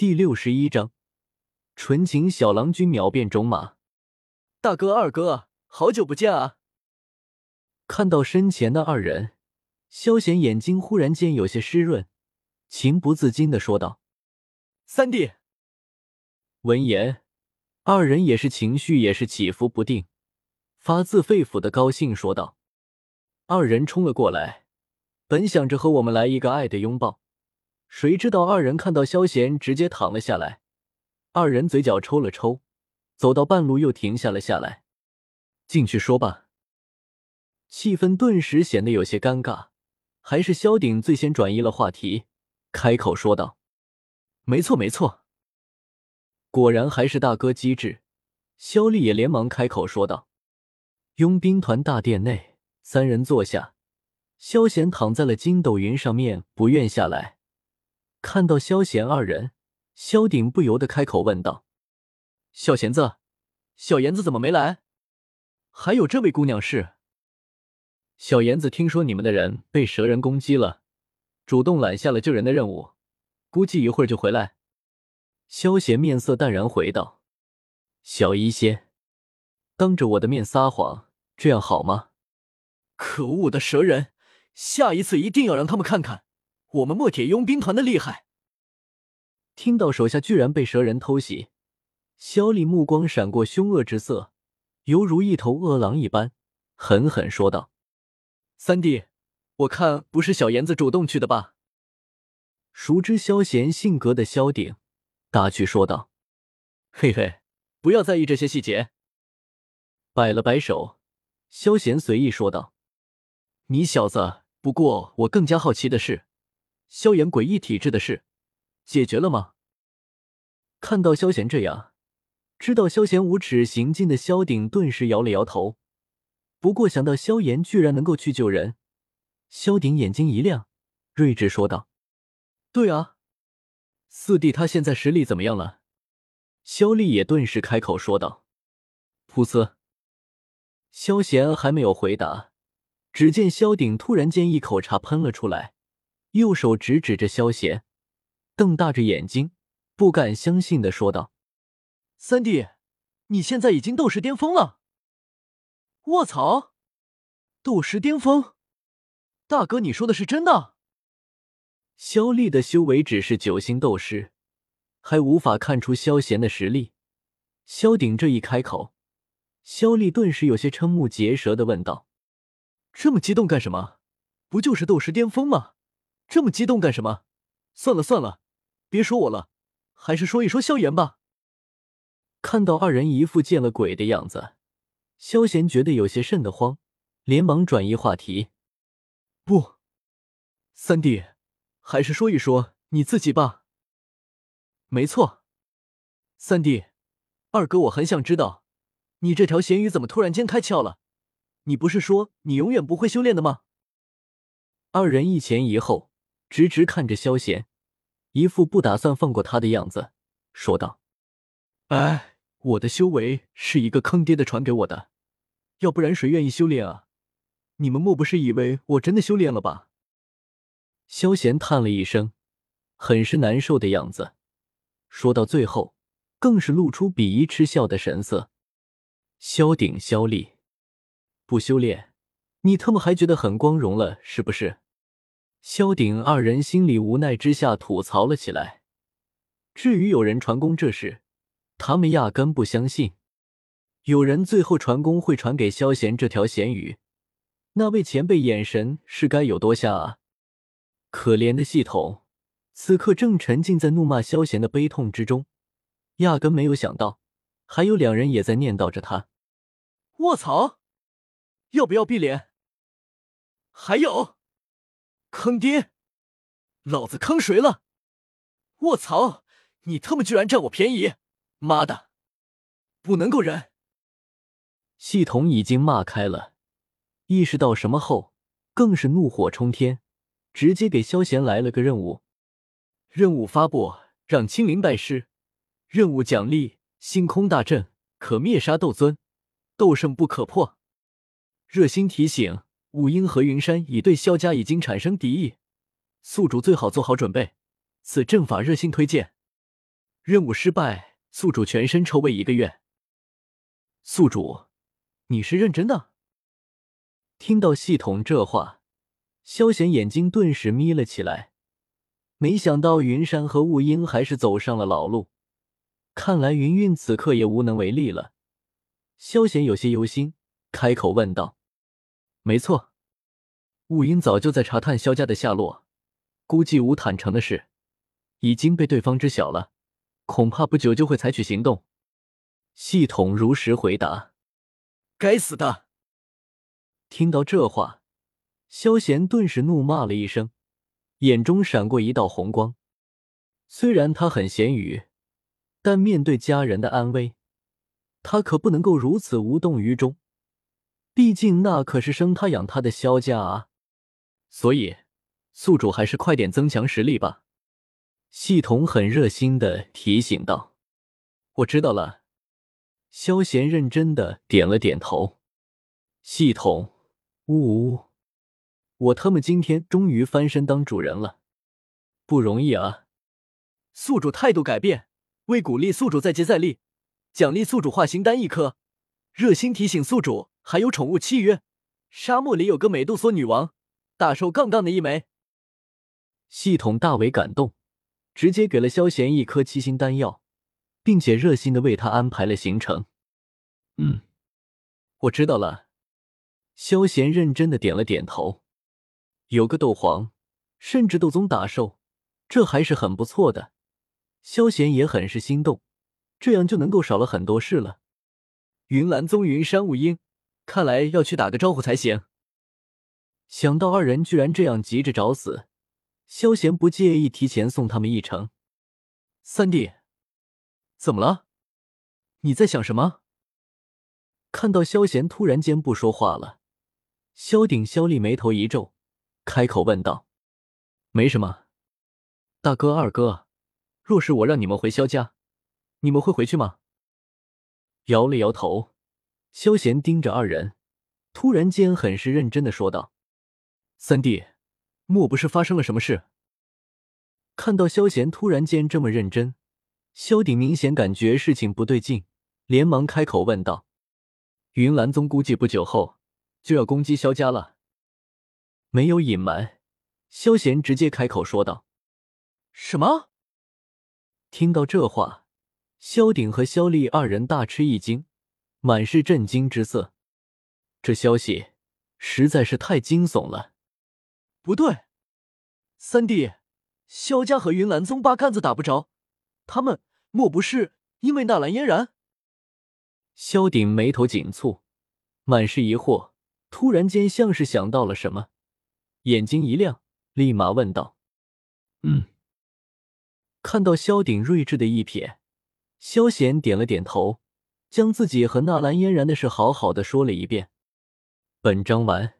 第六十一章，纯情小郎君秒变种马。大哥、二哥，好久不见啊！看到身前的二人，萧贤眼睛忽然间有些湿润，情不自禁的说道：“三弟。”闻言，二人也是情绪也是起伏不定，发自肺腑的高兴说道：“二人冲了过来，本想着和我们来一个爱的拥抱。”谁知道二人看到萧贤，直接躺了下来。二人嘴角抽了抽，走到半路又停下了下来。进去说吧。气氛顿时显得有些尴尬。还是萧鼎最先转移了话题，开口说道：“没错，没错。”果然还是大哥机智。萧丽也连忙开口说道：“佣兵团大殿内，三人坐下。萧贤躺在了筋斗云上面，不愿下来。”看到萧贤二人，萧鼎不由得开口问道：“小贤子，小妍子怎么没来？还有这位姑娘是？”小妍子听说你们的人被蛇人攻击了，主动揽下了救人的任务，估计一会儿就回来。”萧贤面色淡然回道：“小医仙，当着我的面撒谎，这样好吗？”可恶的蛇人，下一次一定要让他们看看。我们墨铁佣兵团的厉害！听到手下居然被蛇人偷袭，萧丽目光闪过凶恶之色，犹如一头恶狼一般，狠狠说道：“三弟，我看不是小妍子主动去的吧？”熟知萧贤性格的萧鼎打趣说道：“嘿嘿，不要在意这些细节。”摆了摆手，萧贤随意说道：“你小子，不过我更加好奇的是。”萧炎诡异体质的事解决了吗？看到萧贤这样，知道萧贤无耻行径的萧鼎顿时摇了摇头。不过想到萧炎居然能够去救人，萧鼎眼睛一亮，睿智说道：“对啊，四弟他现在实力怎么样了？”萧丽也顿时开口说道：“噗呲。”萧贤还没有回答，只见萧鼎突然间一口茶喷了出来。右手直指着萧贤，瞪大着眼睛，不敢相信的说道：“三弟，你现在已经斗师巅峰了！卧槽，斗师巅峰！大哥，你说的是真的？”萧丽的修为只是九星斗师，还无法看出萧贤的实力。萧鼎这一开口，萧丽顿时有些瞠目结舌的问道：“这么激动干什么？不就是斗师巅峰吗？”这么激动干什么？算了算了，别说我了，还是说一说萧炎吧。看到二人一副见了鬼的样子，萧贤觉得有些瘆得慌，连忙转移话题。不，三弟，还是说一说你自己吧。没错，三弟，二哥，我很想知道，你这条咸鱼怎么突然间开窍了？你不是说你永远不会修炼的吗？二人一前一后。直直看着萧贤，一副不打算放过他的样子，说道：“哎，我的修为是一个坑爹的传给我的，要不然谁愿意修炼啊？你们莫不是以为我真的修炼了吧？”萧贤叹了一声，很是难受的样子，说到最后，更是露出鄙夷嗤笑的神色。萧鼎、萧立，不修炼，你他妈还觉得很光荣了是不是？萧鼎二人心里无奈之下吐槽了起来。至于有人传功这事，他们压根不相信。有人最后传功会传给萧贤这条咸鱼，那位前辈眼神是该有多瞎啊！可怜的系统，此刻正沉浸在怒骂萧贤的悲痛之中，压根没有想到还有两人也在念叨着他。卧槽！要不要闭脸？还有。坑爹！老子坑谁了？卧槽！你他妈居然占我便宜！妈的，不能够忍！系统已经骂开了，意识到什么后，更是怒火冲天，直接给萧贤来了个任务：任务发布，让青灵拜师。任务奖励：星空大阵，可灭杀斗尊，斗圣不可破。热心提醒。武英和云山已对萧家已经产生敌意，宿主最好做好准备。此阵法热心推荐。任务失败，宿主全身臭味一个月。宿主，你是认真的？听到系统这话，萧贤眼睛顿时眯了起来。没想到云山和雾音还是走上了老路，看来云韵此刻也无能为力了。萧贤有些忧心，开口问道：“没错，雾音早就在查探萧家的下落，估计吴坦诚的事已经被对方知晓了，恐怕不久就会采取行动。”系统如实回答：“该死的！”听到这话，萧贤顿时怒骂了一声。眼中闪过一道红光，虽然他很咸鱼，但面对家人的安危，他可不能够如此无动于衷。毕竟那可是生他养他的萧家啊！所以，宿主还是快点增强实力吧。系统很热心的提醒道：“我知道了。”萧贤认真的点了点头。系统，呜呜呜。我他妈今天终于翻身当主人了，不容易啊！宿主态度改变，为鼓励宿主再接再厉，奖励宿主化形丹一颗。热心提醒宿主，还有宠物契约，沙漠里有个美杜莎女王，大寿杠杠的一枚。系统大为感动，直接给了萧贤一颗七星丹药，并且热心的为他安排了行程。嗯，我知道了。萧贤认真的点了点头。有个斗皇，甚至斗宗打兽，这还是很不错的。萧贤也很是心动，这样就能够少了很多事了。云岚宗云山雾音，看来要去打个招呼才行。想到二人居然这样急着找死，萧贤不介意提前送他们一程。三弟，怎么了？你在想什么？看到萧贤突然间不说话了，萧鼎、萧厉眉头一皱。开口问道：“没什么，大哥、二哥，若是我让你们回萧家，你们会回去吗？”摇了摇头，萧贤盯着二人，突然间很是认真的说道：“三弟，莫不是发生了什么事？”看到萧贤突然间这么认真，萧鼎明显感觉事情不对劲，连忙开口问道：“云岚宗估计不久后就要攻击萧家了。”没有隐瞒，萧贤直接开口说道：“什么？”听到这话，萧鼎和萧厉二人大吃一惊，满是震惊之色。这消息实在是太惊悚了。不对，三弟，萧家和云岚宗八竿子打不着，他们莫不是因为纳兰嫣然？萧鼎眉头紧蹙，满是疑惑，突然间像是想到了什么。眼睛一亮，立马问道：“嗯。”看到萧鼎睿智的一瞥，萧贤点了点头，将自己和纳兰嫣然的事好好的说了一遍。本章完。